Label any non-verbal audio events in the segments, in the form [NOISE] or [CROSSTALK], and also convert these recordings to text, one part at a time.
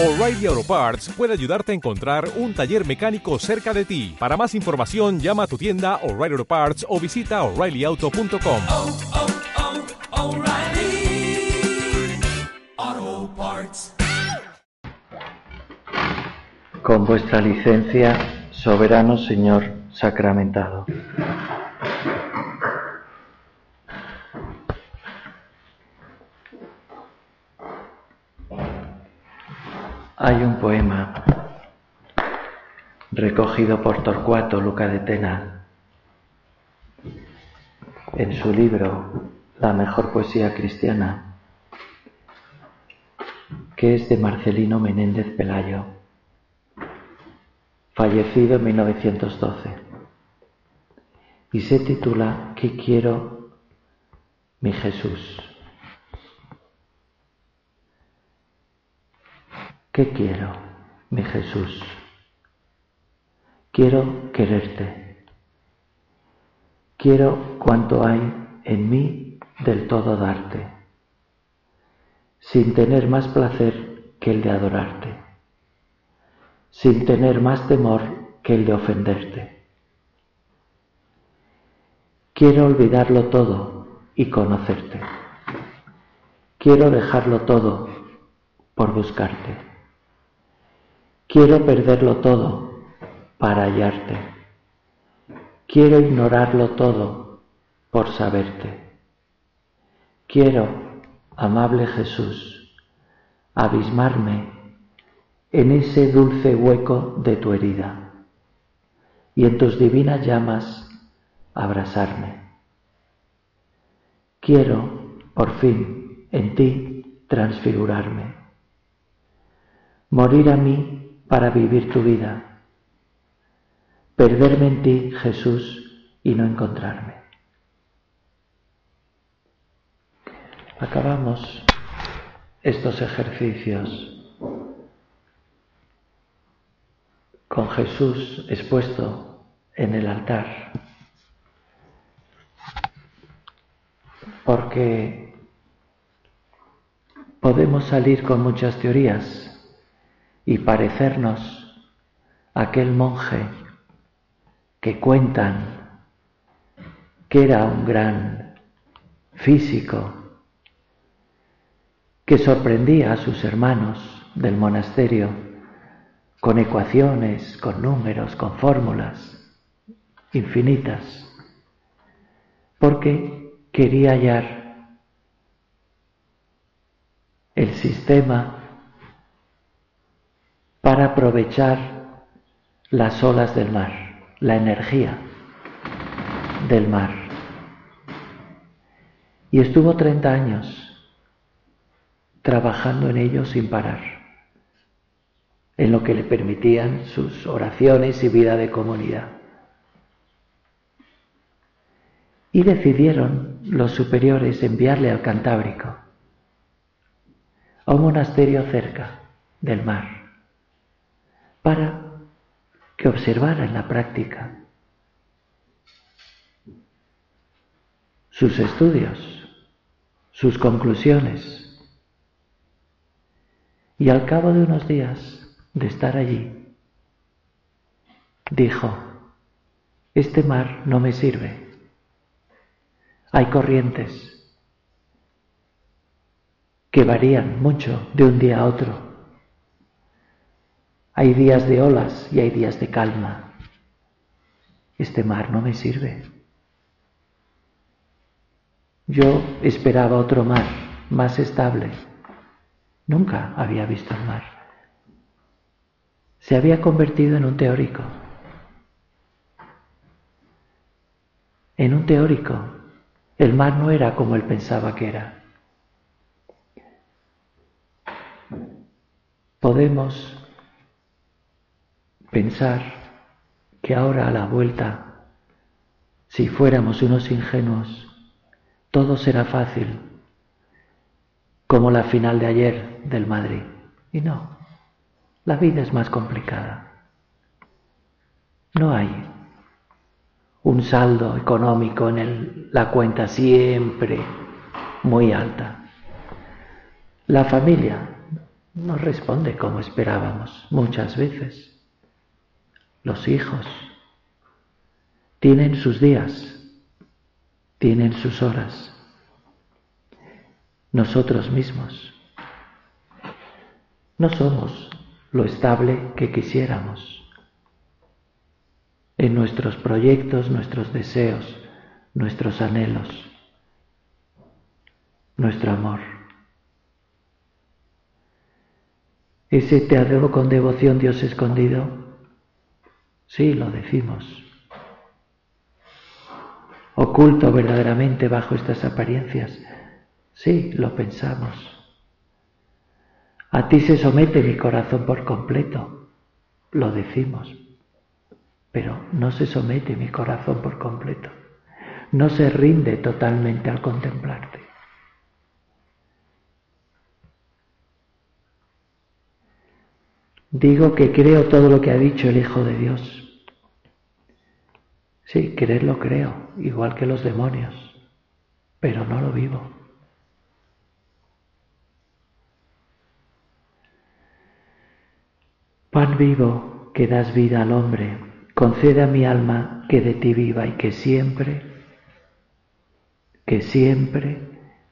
O'Reilly Auto Parts puede ayudarte a encontrar un taller mecánico cerca de ti. Para más información, llama a tu tienda O'Reilly Auto Parts o visita oreillyauto.com. oh, oh, Parts. Con vuestra licencia, soberano Señor sacramentado. Hay un poema recogido por Torcuato Luca de Tena en su libro La mejor poesía cristiana, que es de Marcelino Menéndez Pelayo, fallecido en 1912, y se titula ¿Qué quiero, mi Jesús? ¿Qué quiero, mi Jesús? Quiero quererte. Quiero cuanto hay en mí del todo darte, sin tener más placer que el de adorarte, sin tener más temor que el de ofenderte. Quiero olvidarlo todo y conocerte. Quiero dejarlo todo por buscarte. Quiero perderlo todo para hallarte. Quiero ignorarlo todo por saberte. Quiero, amable Jesús, abismarme en ese dulce hueco de tu herida y en tus divinas llamas abrazarme. Quiero, por fin, en ti transfigurarme, morir a mí para vivir tu vida, perderme en ti, Jesús, y no encontrarme. Acabamos estos ejercicios con Jesús expuesto en el altar, porque podemos salir con muchas teorías y parecernos a aquel monje que cuentan que era un gran físico, que sorprendía a sus hermanos del monasterio con ecuaciones, con números, con fórmulas infinitas, porque quería hallar el sistema para aprovechar las olas del mar, la energía del mar. Y estuvo 30 años trabajando en ello sin parar, en lo que le permitían sus oraciones y vida de comunidad. Y decidieron los superiores enviarle al Cantábrico, a un monasterio cerca del mar para que observara en la práctica sus estudios, sus conclusiones. Y al cabo de unos días de estar allí, dijo, este mar no me sirve. Hay corrientes que varían mucho de un día a otro. Hay días de olas y hay días de calma. Este mar no me sirve. Yo esperaba otro mar más estable. Nunca había visto el mar. Se había convertido en un teórico. En un teórico. El mar no era como él pensaba que era. Podemos pensar que ahora a la vuelta, si fuéramos unos ingenuos, todo será fácil, como la final de ayer del Madrid. Y no, la vida es más complicada. No hay un saldo económico en la cuenta siempre muy alta. La familia no responde como esperábamos muchas veces. Los hijos tienen sus días, tienen sus horas. Nosotros mismos no somos lo estable que quisiéramos. En nuestros proyectos, nuestros deseos, nuestros anhelos, nuestro amor. Ese te adoro con devoción, Dios escondido. Sí, lo decimos. Oculto verdaderamente bajo estas apariencias. Sí, lo pensamos. A ti se somete mi corazón por completo. Lo decimos. Pero no se somete mi corazón por completo. No se rinde totalmente al contemplarte. Digo que creo todo lo que ha dicho el Hijo de Dios. Sí, creerlo creo, igual que los demonios, pero no lo vivo. Pan vivo que das vida al hombre, concede a mi alma que de ti viva y que siempre, que siempre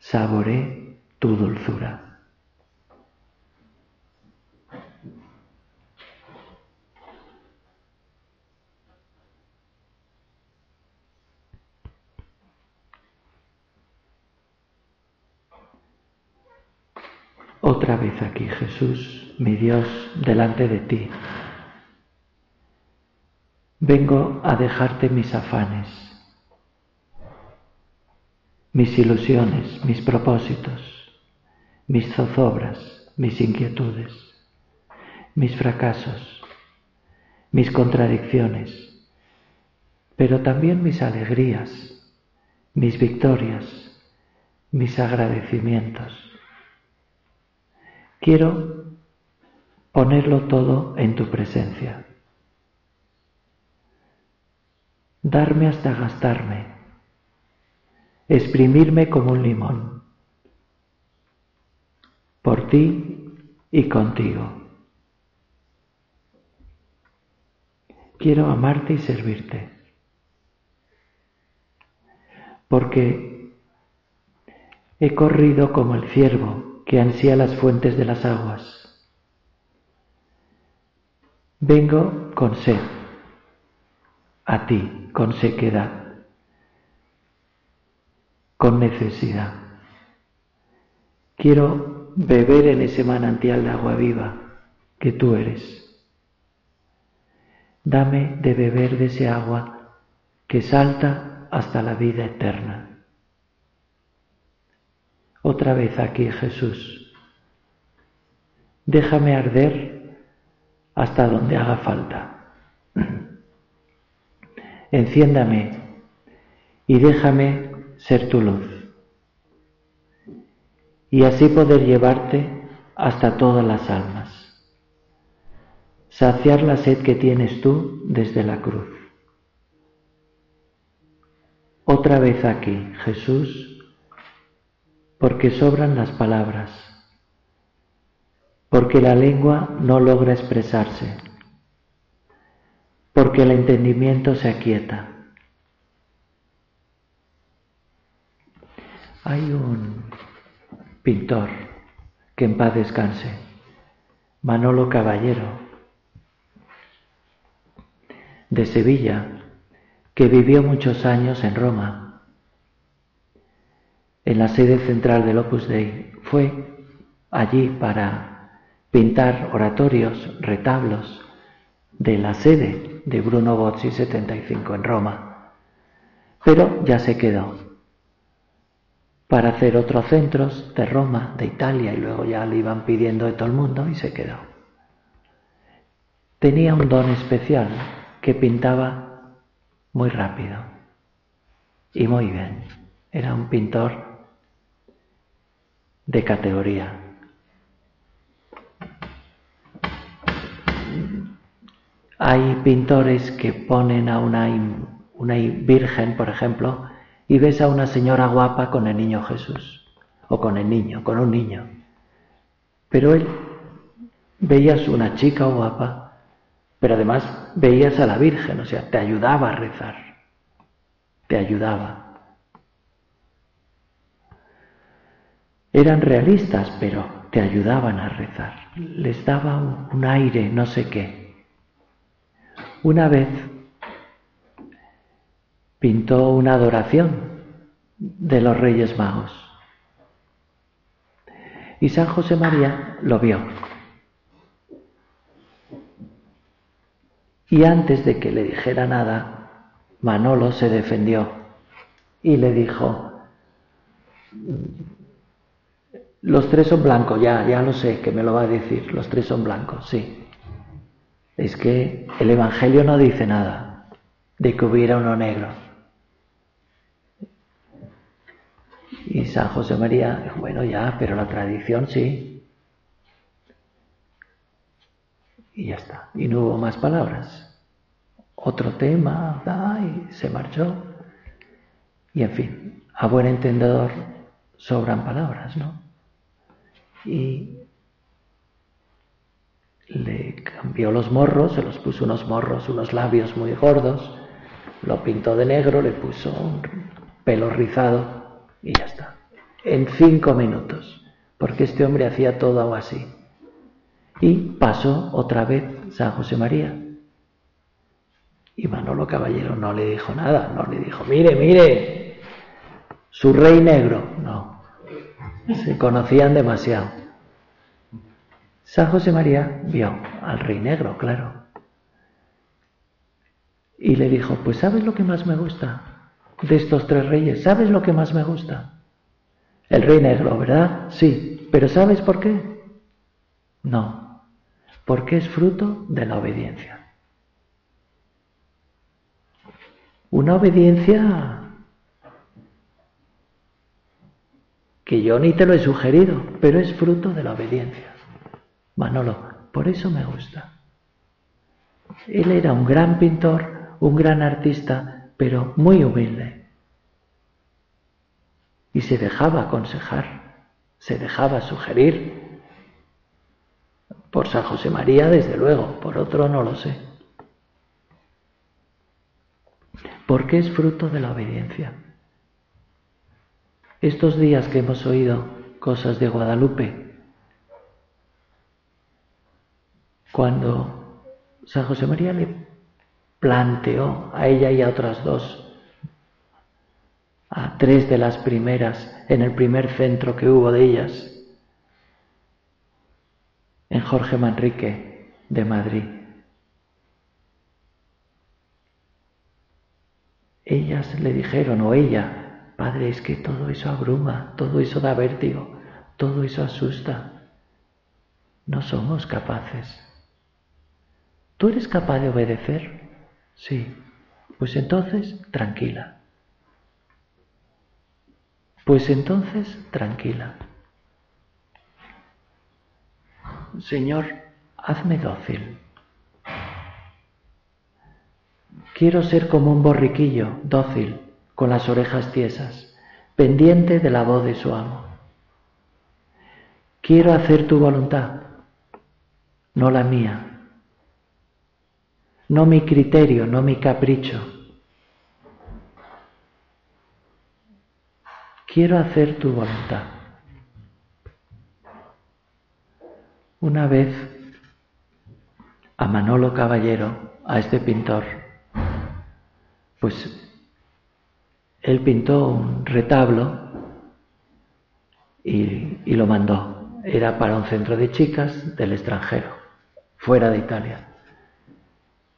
saboree tu dulzura. Otra vez aquí, Jesús, mi Dios, delante de ti. Vengo a dejarte mis afanes, mis ilusiones, mis propósitos, mis zozobras, mis inquietudes, mis fracasos, mis contradicciones, pero también mis alegrías, mis victorias, mis agradecimientos Quiero ponerlo todo en tu presencia. Darme hasta gastarme. Exprimirme como un limón. Por ti y contigo. Quiero amarte y servirte. Porque he corrido como el ciervo que ansía las fuentes de las aguas. Vengo con sed, a ti, con sequedad, con necesidad. Quiero beber en ese manantial de agua viva que tú eres. Dame de beber de ese agua que salta hasta la vida eterna. Otra vez aquí, Jesús. Déjame arder hasta donde haga falta. [CLEARS THROAT] Enciéndame y déjame ser tu luz. Y así poder llevarte hasta todas las almas. Saciar la sed que tienes tú desde la cruz. Otra vez aquí, Jesús porque sobran las palabras, porque la lengua no logra expresarse, porque el entendimiento se aquieta. Hay un pintor que en paz descanse, Manolo Caballero, de Sevilla, que vivió muchos años en Roma en la sede central del Opus Dei. Fue allí para pintar oratorios, retablos de la sede de Bruno Bozzi 75 en Roma. Pero ya se quedó para hacer otros centros de Roma, de Italia, y luego ya le iban pidiendo de todo el mundo y se quedó. Tenía un don especial que pintaba muy rápido y muy bien. Era un pintor de categoría. Hay pintores que ponen a una, una virgen, por ejemplo, y ves a una señora guapa con el niño Jesús, o con el niño, con un niño. Pero él veías una chica guapa, pero además veías a la Virgen, o sea, te ayudaba a rezar, te ayudaba. Eran realistas, pero te ayudaban a rezar, les daba un, aire, no sé qué. Una vez pintó una adoración de los Reyes Magos. Y San José María lo vio. Y antes de que le dijera nada, Manolo se defendió y le dijo, los tres son blancos, ya, ya lo sé que me lo va a decir, los tres son blancos, sí. Es que el Evangelio no dice nada de que hubiera uno negro. Y San José María bueno, ya, pero la tradición sí. Y ya está. Y no hubo más palabras. Otro tema, y se marchó. Y en fin, a buen entendedor sobran palabras, ¿no? Y le cambió los morros, se los puso unos morros, unos labios muy gordos, lo pintó de negro, le puso un pelo rizado y ya está. En cinco minutos, porque este hombre hacía todo así. Y pasó otra vez San José María. Y Manolo Caballero no le dijo nada, no le dijo, mire, mire, su rey negro. No, se conocían demasiado. San José María vio al rey negro, claro. Y le dijo, pues ¿sabes lo que más me gusta de estos tres reyes? ¿Sabes lo que más me gusta? El rey negro, ¿verdad? Sí. ¿Pero sabes por qué? No. Porque es fruto de la obediencia. Una obediencia que yo ni te lo he sugerido, pero es fruto de la obediencia. Manolo, por eso me gusta. Él era un gran pintor, un gran artista, pero muy humilde. Y se dejaba aconsejar, se dejaba sugerir. Por San José María, desde luego, por otro no lo sé. Porque es fruto de la obediencia. Estos días que hemos oído cosas de Guadalupe, cuando San José María le planteó a ella y a otras dos, a tres de las primeras, en el primer centro que hubo de ellas, en Jorge Manrique de Madrid. Ellas le dijeron, o ella, Padre, es que todo eso abruma, todo eso da vértigo, todo eso asusta. No somos capaces. ¿Tú eres capaz de obedecer? Sí. Pues entonces, tranquila. Pues entonces, tranquila. Señor, hazme dócil. Quiero ser como un borriquillo, dócil, con las orejas tiesas, pendiente de la voz de su amo. Quiero hacer tu voluntad, no la mía, no mi criterio, no mi capricho. Quiero hacer tu voluntad. Una vez a Manolo Caballero, a este pintor, pues él pintó un retablo y, lo mandó. Era para un centro de chicas del extranjero, fuera de Italia.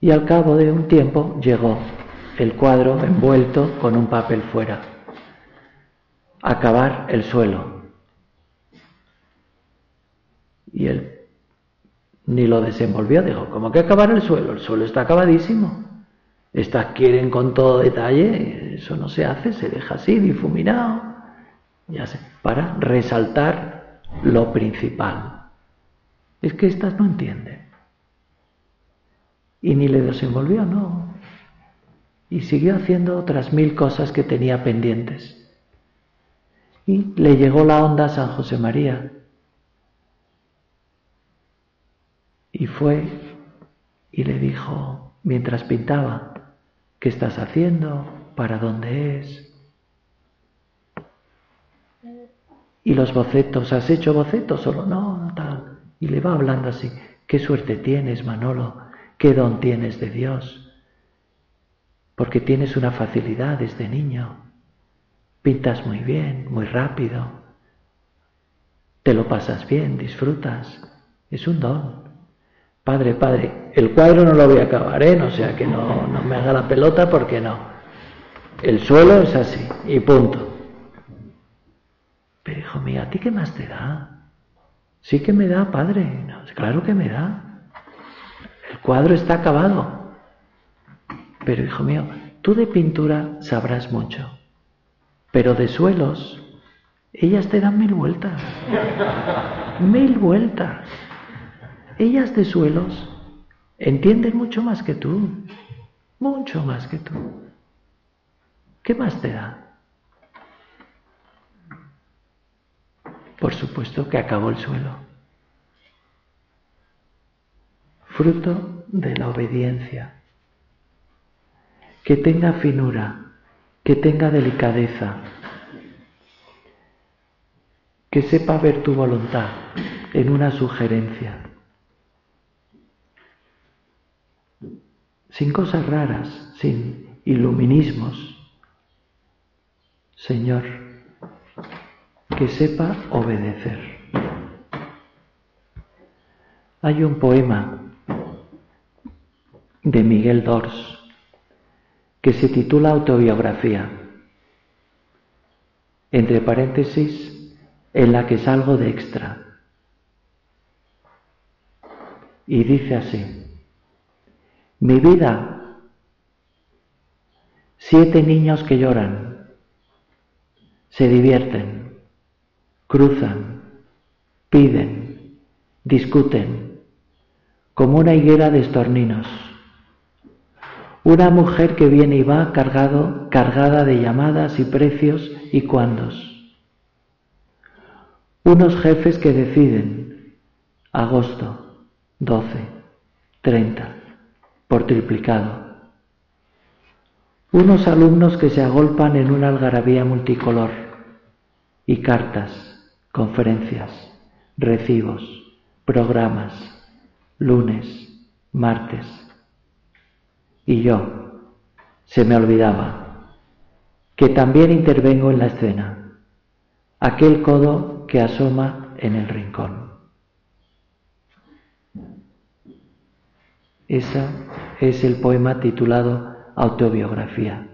Y al cabo de un tiempo llegó el cuadro envuelto con un papel fuera. Acabar el suelo. Y él ni lo desenvolvió, dijo, ¿cómo que acabar el suelo? El suelo está acabadísimo. Estas quieren con todo detalle, eso no se hace, se deja así, difuminado, ya sé, para resaltar lo principal. Es que estas no entienden. Y ni le desenvolvió, no. Y siguió haciendo otras mil cosas que tenía pendientes. Y le llegó la onda a San José María. Y fue y le dijo, mientras pintaba, ¿qué estás haciendo? ¿Para dónde es? Y los bocetos, ¿has hecho bocetos o no? no tal. Y le va hablando así, qué suerte tienes, Manolo, qué don tienes de Dios, porque tienes una facilidad desde niño, pintas muy bien, muy rápido, te lo pasas bien, disfrutas, es un don. Padre, padre, el cuadro no lo voy a acabar, ¿eh? O sea que no, no me haga la pelota porque no. El suelo es así y punto. Pero hijo mío, ¿a ti qué más te da? Sí que me da, padre. claro que me da. El cuadro está acabado. Pero hijo mío, tú de pintura sabrás mucho. Pero de suelos, ellas te dan mil vueltas. Mil vueltas. Ellas de suelos entienden mucho más que tú. Mucho más que tú. ¿Qué más te da? Por supuesto que acabó el suelo. Fruto de la obediencia. Que tenga finura, que tenga delicadeza, que sepa ver tu voluntad en una sugerencia. Sin cosas raras, sin iluminismos. Señor, que sepa obedecer. Hay un poema de Miguel Dors que se titula Autobiografía, entre paréntesis, en la que salgo de extra. Y dice así, mi vida, siete niños que lloran, se divierten, cruzan, piden, discuten, como una higuera de estorninos. Una mujer que viene y va cargado, cargada de llamadas y precios y cuándos. Unos jefes que deciden, agosto, 12, 30, por triplicado. Unos alumnos que se agolpan en una algarabía multicolor y cartas conferencias, recibos, programas, lunes, martes. Y yo, se me olvidaba, que también intervengo en la escena, aquel codo que asoma en el rincón. Ese es el poema titulado Autobiografía,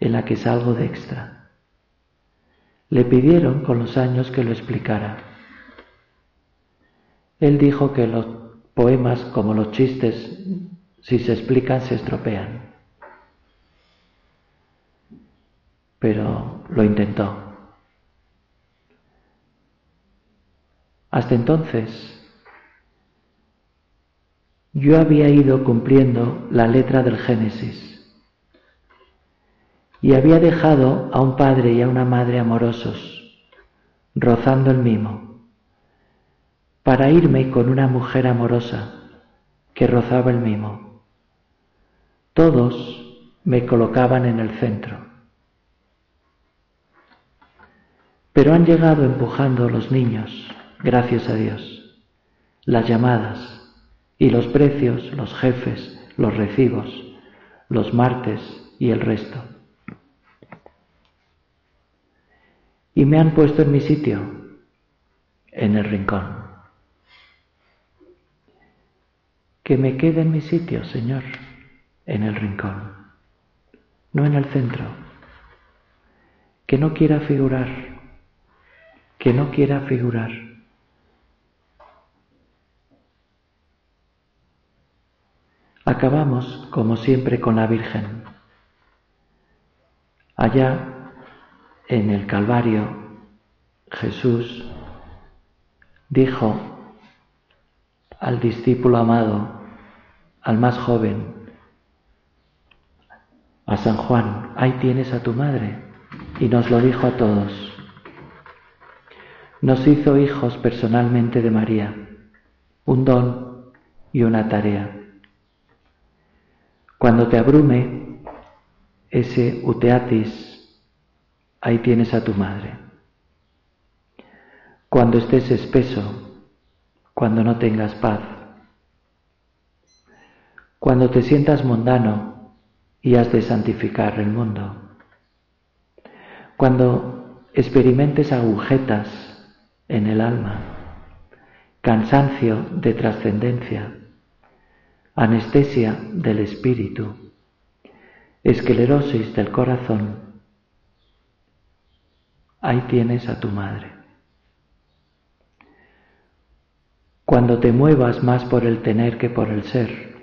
en la que salgo de extra. Le pidieron con los años que lo explicara. Él dijo que los poemas, como los chistes, si se explican se estropean. Pero lo intentó. Hasta entonces, yo había ido cumpliendo la letra del Génesis y había dejado a un padre y a una madre amorosos, rozando el mimo, para irme con una mujer amorosa que rozaba el mimo. Todos me colocaban en el centro. Pero han llegado empujando los niños, gracias a Dios, las llamadas y los precios, los jefes, los recibos, los martes y el resto. y me han puesto en mi sitio, en el rincón. Que me quede en mi sitio, Señor, en el rincón, no en el centro. Que no quiera figurar, que no quiera figurar. Acabamos, como siempre, con la Virgen. Allá en el Calvario, Jesús dijo al discípulo amado, al más joven, a San Juan, ahí tienes a tu madre, y nos lo dijo a todos. Nos hizo hijos personalmente de María, un don y una tarea. Cuando te abrume ese uteatis, ahí tienes a tu madre. Cuando estés espeso, cuando no tengas paz, cuando te sientas mundano y has de santificar el mundo, cuando experimentes agujetas en el alma, cansancio de trascendencia, anestesia del espíritu, esclerosis del corazón, ahí tienes a tu madre. Cuando te muevas más por el tener que por el ser,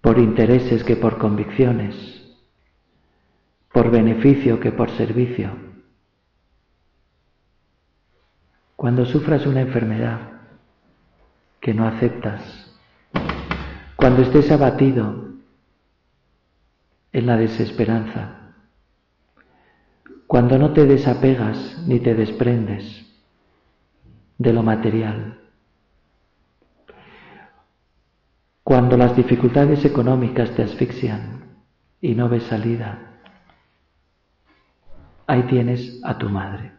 por intereses que por convicciones, por beneficio que por servicio, cuando sufras una enfermedad que no aceptas, cuando estés abatido en la desesperanza, cuando no te desapegas ni te desprendes de lo material, cuando las dificultades económicas te asfixian y no ves salida, ahí tienes a tu madre.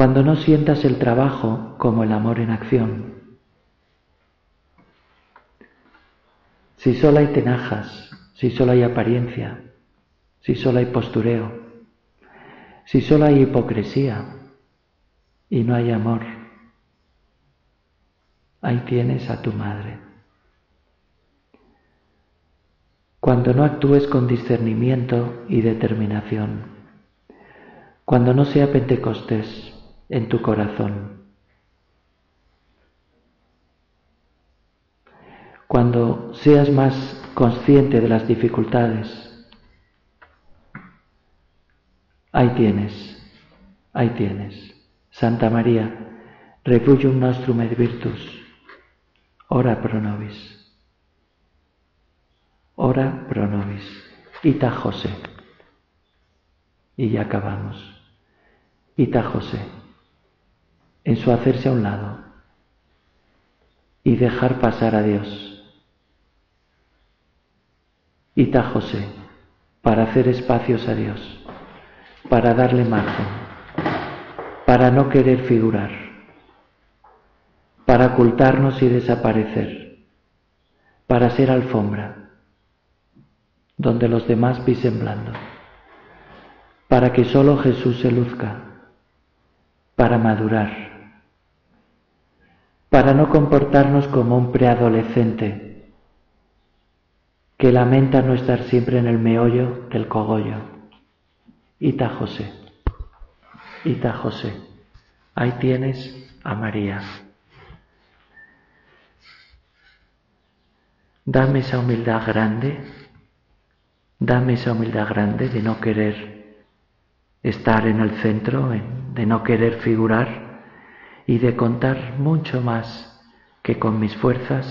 Cuando no sientas el trabajo como el amor en acción, si solo hay tenajas, si solo hay apariencia, si solo hay postureo, si solo hay hipocresía y no hay amor, ahí tienes a tu madre. Cuando no actúes con discernimiento y determinación, cuando no sea Pentecostés en tu corazón, cuando seas más consciente de las dificultades, ahí tienes, ahí tienes, Santa María, refugium nostrum et virtus, ora pro nobis. Ora pro nobis. Ita José. Y ya acabamos. Ita José. En su hacerse a un lado y dejar pasar a Dios. Ita José. Para hacer espacios a Dios. Para darle margen. Para no querer figurar para ocultarnos y desaparecer, para ser alfombra, donde los demás pisen blando, para que solo Jesús se luzca, para madurar, para no comportarnos como un preadolescente que lamenta no estar siempre en el meollo del cogollo. Ita José, Ita José, ahí tienes a María. Dame esa humildad grande, dame esa humildad grande de no querer estar en el centro, de no querer figurar y de contar mucho más que con mis fuerzas,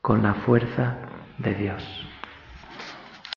con la fuerza de Dios.